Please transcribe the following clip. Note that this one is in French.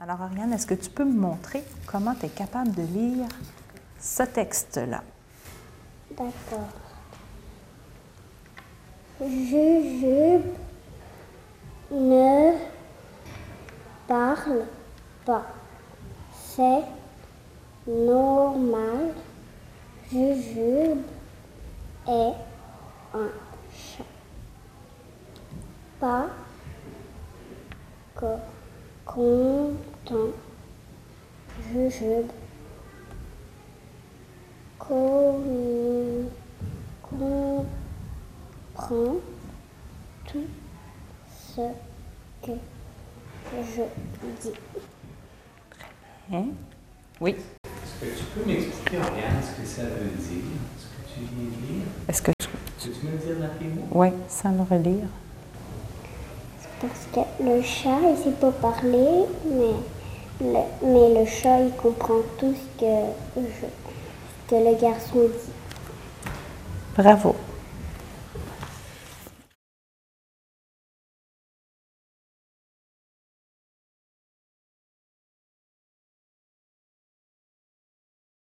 Alors, Ariane, est-ce que tu peux me montrer comment tu es capable de lire ce texte-là? D'accord. Jujube ne parle pas. C'est normal. Jujube est un chat. Pas que content. Jujube com- comprend tout ce que je dis. Hein? Oui. Est-ce que tu peux m'expliquer, Oriane, ce que ça veut dire, ce que tu viens de lire? Est-ce que je... Peux-tu me dire rapidement? Oui, sans le relire. Parce que le chat, il sait pas parler, mais le, chat, il comprend tout que, ce que le garçon dit. Bravo.